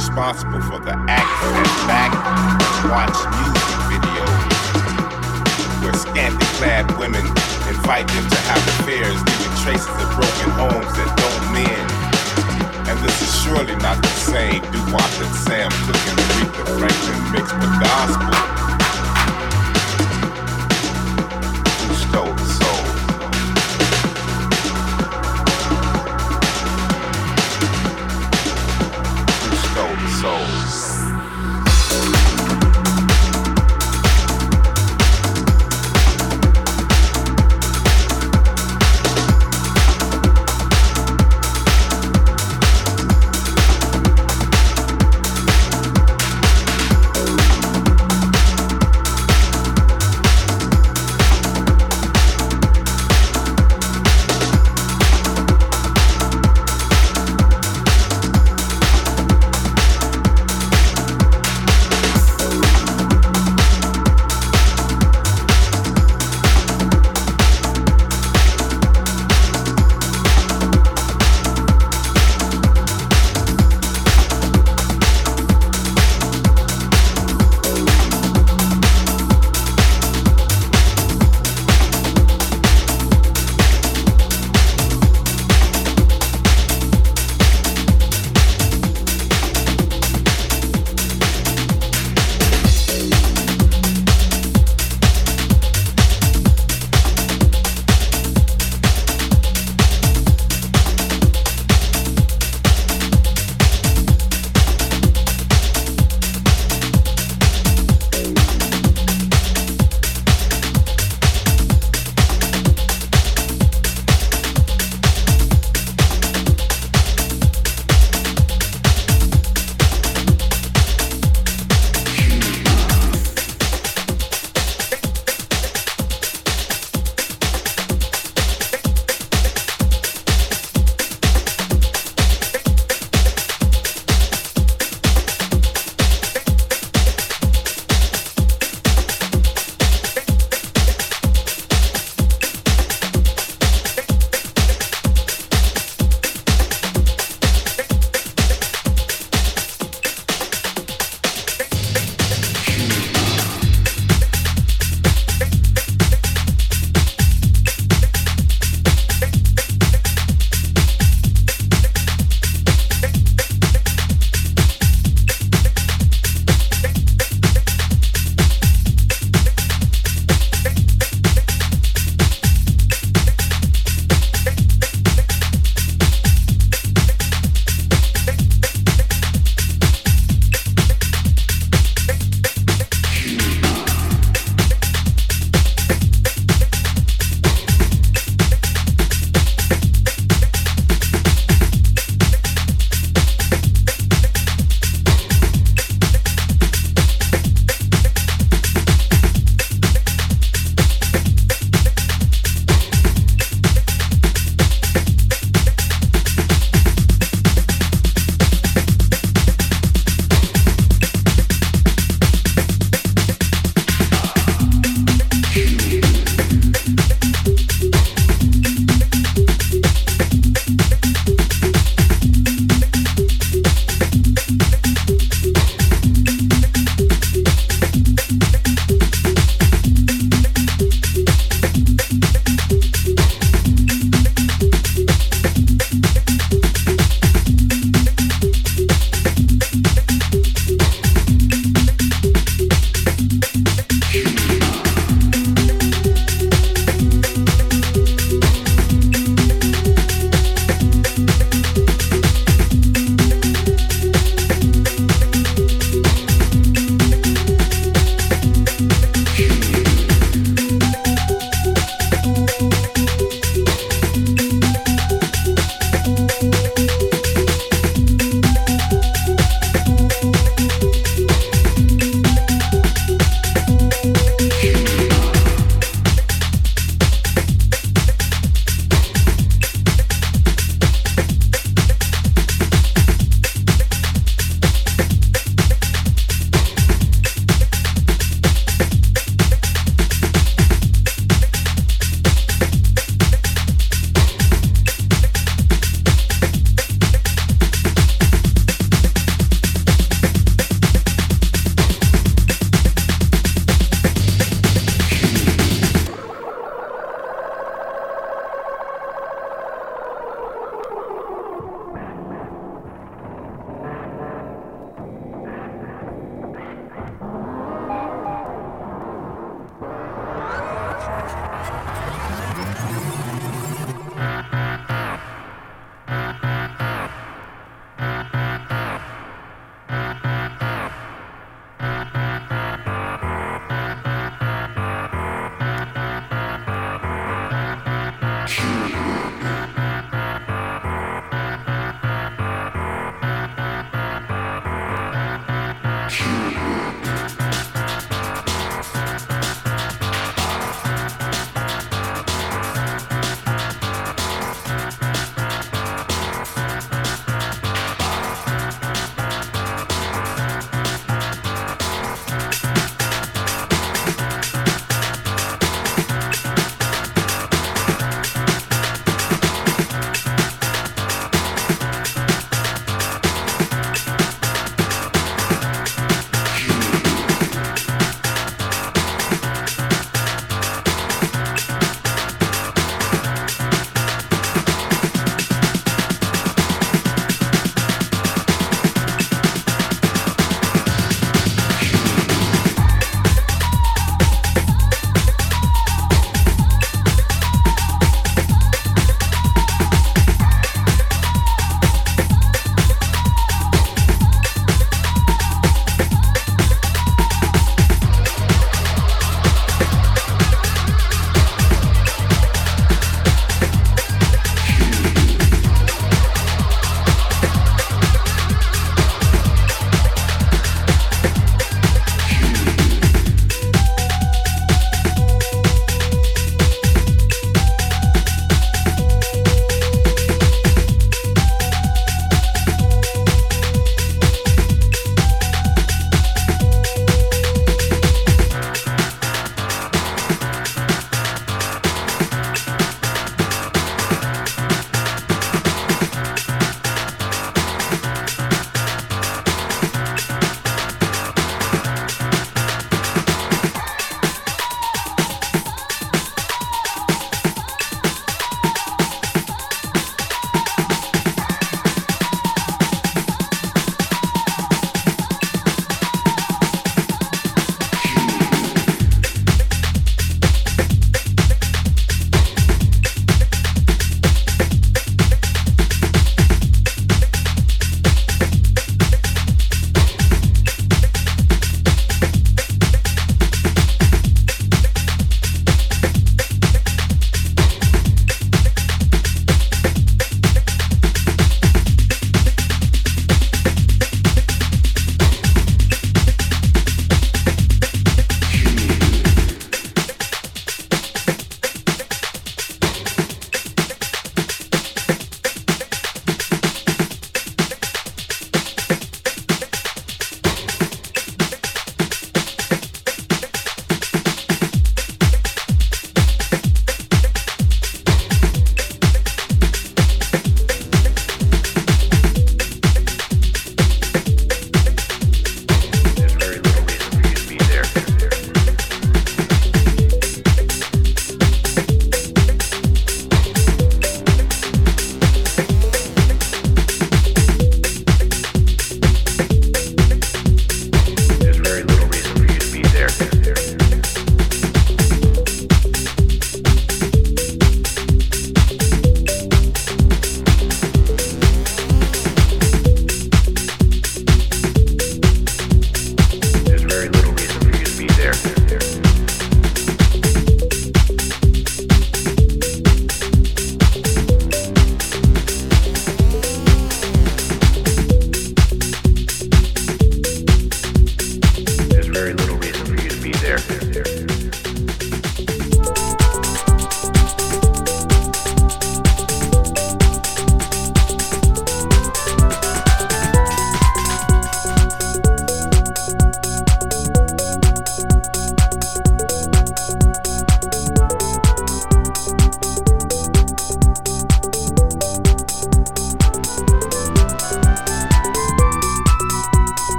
responsible for